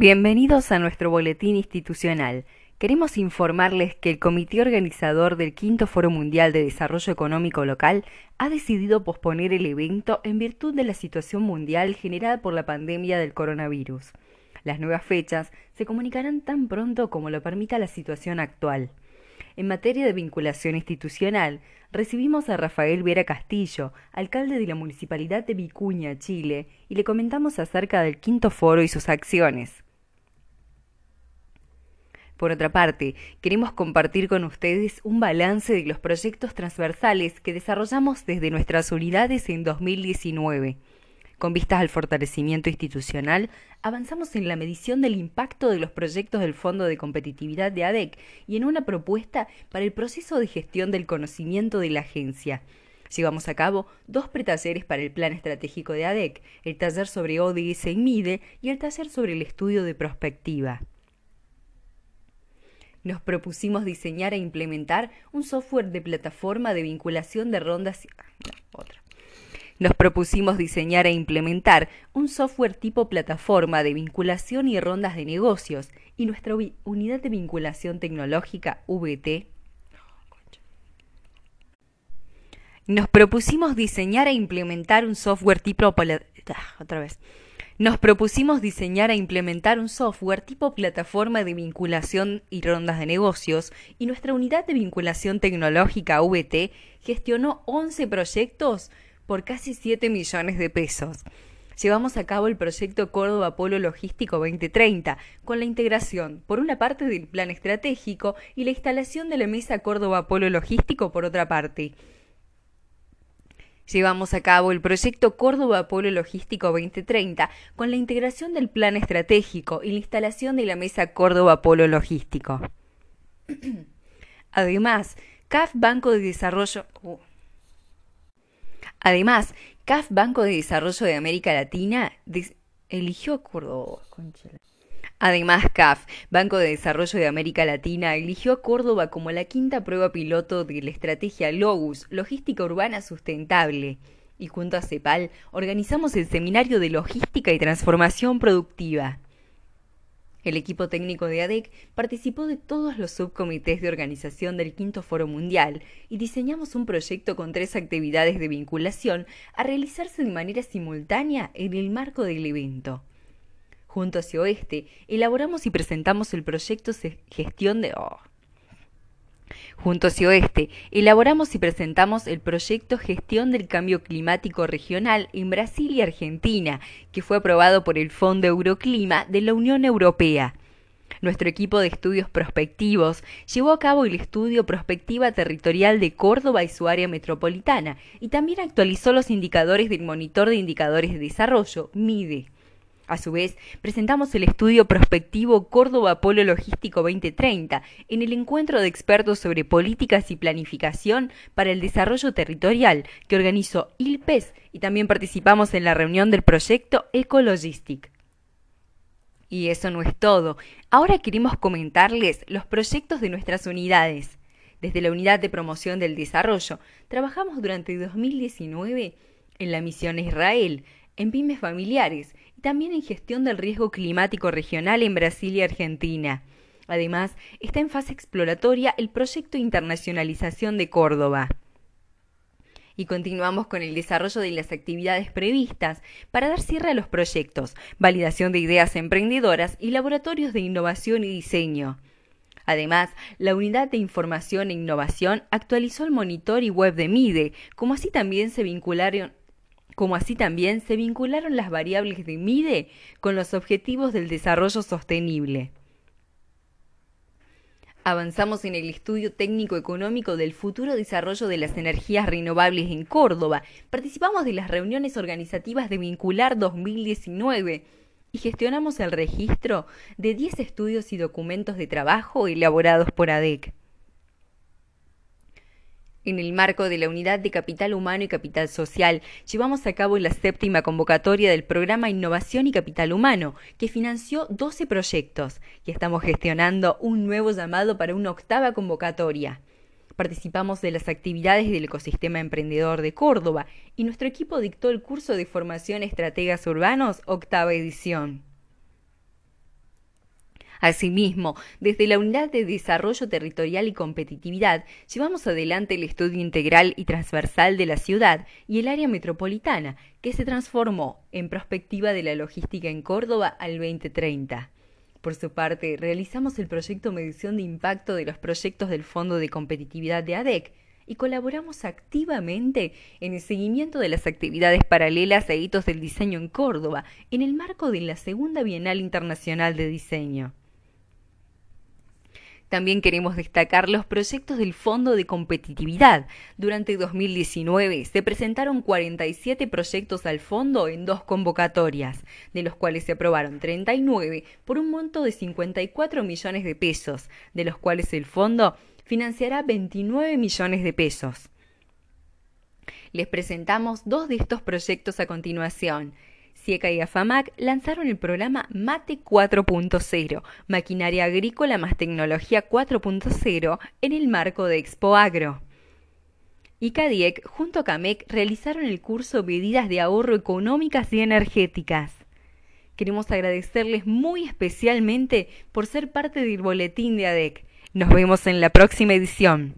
Bienvenidos a nuestro boletín institucional. Queremos informarles que el comité organizador del Quinto Foro Mundial de Desarrollo Económico Local ha decidido posponer el evento en virtud de la situación mundial generada por la pandemia del coronavirus. Las nuevas fechas se comunicarán tan pronto como lo permita la situación actual. En materia de vinculación institucional, recibimos a Rafael Vera Castillo, alcalde de la Municipalidad de Vicuña, Chile, y le comentamos acerca del quinto foro y sus acciones. Por otra parte, queremos compartir con ustedes un balance de los proyectos transversales que desarrollamos desde nuestras unidades en 2019. Con vistas al fortalecimiento institucional, avanzamos en la medición del impacto de los proyectos del Fondo de Competitividad de ADEC y en una propuesta para el proceso de gestión del conocimiento de la agencia. Llevamos a cabo dos pretalleres para el Plan Estratégico de ADEC, el taller sobre ODS y MIDE y el taller sobre el estudio de prospectiva nos propusimos diseñar e implementar un software de plataforma de vinculación de rondas. Nos propusimos diseñar e implementar un software tipo plataforma de vinculación y rondas de negocios y nuestra unidad de vinculación tecnológica VT. Nos propusimos diseñar e implementar un software tipo otra vez nos propusimos diseñar e implementar un software tipo plataforma de vinculación y rondas de negocios y nuestra unidad de vinculación tecnológica VT gestionó 11 proyectos por casi 7 millones de pesos. Llevamos a cabo el proyecto Córdoba Polo Logístico 2030, con la integración, por una parte, del plan estratégico y la instalación de la mesa Córdoba Polo Logístico por otra parte llevamos a cabo el proyecto Córdoba Polo Logístico 2030 con la integración del plan estratégico y la instalación de la mesa Córdoba Polo Logístico. Además, CAF Banco de Desarrollo uh. Además, CAF Banco de Desarrollo de América Latina eligió Córdoba. Además, CAF, Banco de Desarrollo de América Latina, eligió a Córdoba como la quinta prueba piloto de la estrategia LOGUS, Logística Urbana Sustentable. Y junto a CEPAL organizamos el Seminario de Logística y Transformación Productiva. El equipo técnico de ADEC participó de todos los subcomités de organización del Quinto Foro Mundial y diseñamos un proyecto con tres actividades de vinculación a realizarse de manera simultánea en el marco del evento. Junto hacia Oeste, elaboramos y presentamos el proyecto Gestión de... Oh. Junto hacia Oeste, elaboramos y presentamos el proyecto Gestión del Cambio Climático Regional en Brasil y Argentina, que fue aprobado por el Fondo Euroclima de la Unión Europea. Nuestro equipo de estudios prospectivos llevó a cabo el estudio Prospectiva Territorial de Córdoba y su área metropolitana y también actualizó los indicadores del Monitor de Indicadores de Desarrollo, MIDE. A su vez, presentamos el estudio prospectivo Córdoba Polo Logístico 2030 en el encuentro de expertos sobre políticas y planificación para el desarrollo territorial que organizó ILPES y también participamos en la reunión del proyecto Ecologistic. Y eso no es todo. Ahora queremos comentarles los proyectos de nuestras unidades. Desde la Unidad de Promoción del Desarrollo, trabajamos durante 2019 en la misión Israel, en pymes familiares y también en gestión del riesgo climático regional en Brasil y Argentina. Además, está en fase exploratoria el proyecto Internacionalización de Córdoba. Y continuamos con el desarrollo de las actividades previstas para dar cierre a los proyectos, validación de ideas emprendedoras y laboratorios de innovación y diseño. Además, la Unidad de Información e Innovación actualizó el monitor y web de MIDE, como así también se vincularon como así también se vincularon las variables de MIDE con los objetivos del desarrollo sostenible. Avanzamos en el estudio técnico económico del futuro desarrollo de las energías renovables en Córdoba. Participamos de las reuniones organizativas de Vincular 2019 y gestionamos el registro de 10 estudios y documentos de trabajo elaborados por ADEC. En el marco de la Unidad de Capital Humano y Capital Social, llevamos a cabo la séptima convocatoria del programa Innovación y Capital Humano, que financió 12 proyectos, y estamos gestionando un nuevo llamado para una octava convocatoria. Participamos de las actividades del ecosistema emprendedor de Córdoba y nuestro equipo dictó el curso de formación Estrategas Urbanos, octava edición. Asimismo, desde la Unidad de Desarrollo Territorial y Competitividad, llevamos adelante el estudio integral y transversal de la ciudad y el área metropolitana, que se transformó en perspectiva de la logística en Córdoba al 2030. Por su parte, realizamos el proyecto Medición de Impacto de los proyectos del Fondo de Competitividad de ADEC, y colaboramos activamente en el seguimiento de las actividades paralelas e hitos del diseño en Córdoba, en el marco de la Segunda Bienal Internacional de Diseño. También queremos destacar los proyectos del Fondo de Competitividad. Durante 2019 se presentaron 47 proyectos al fondo en dos convocatorias, de los cuales se aprobaron 39 por un monto de 54 millones de pesos, de los cuales el fondo financiará 29 millones de pesos. Les presentamos dos de estos proyectos a continuación. SIECA y AFAMAC lanzaron el programa MATE 4.0, Maquinaria Agrícola más Tecnología 4.0, en el marco de Expo Agro. Y junto a CAMEC realizaron el curso Medidas de Ahorro Económicas y Energéticas. Queremos agradecerles muy especialmente por ser parte del boletín de ADEC. Nos vemos en la próxima edición.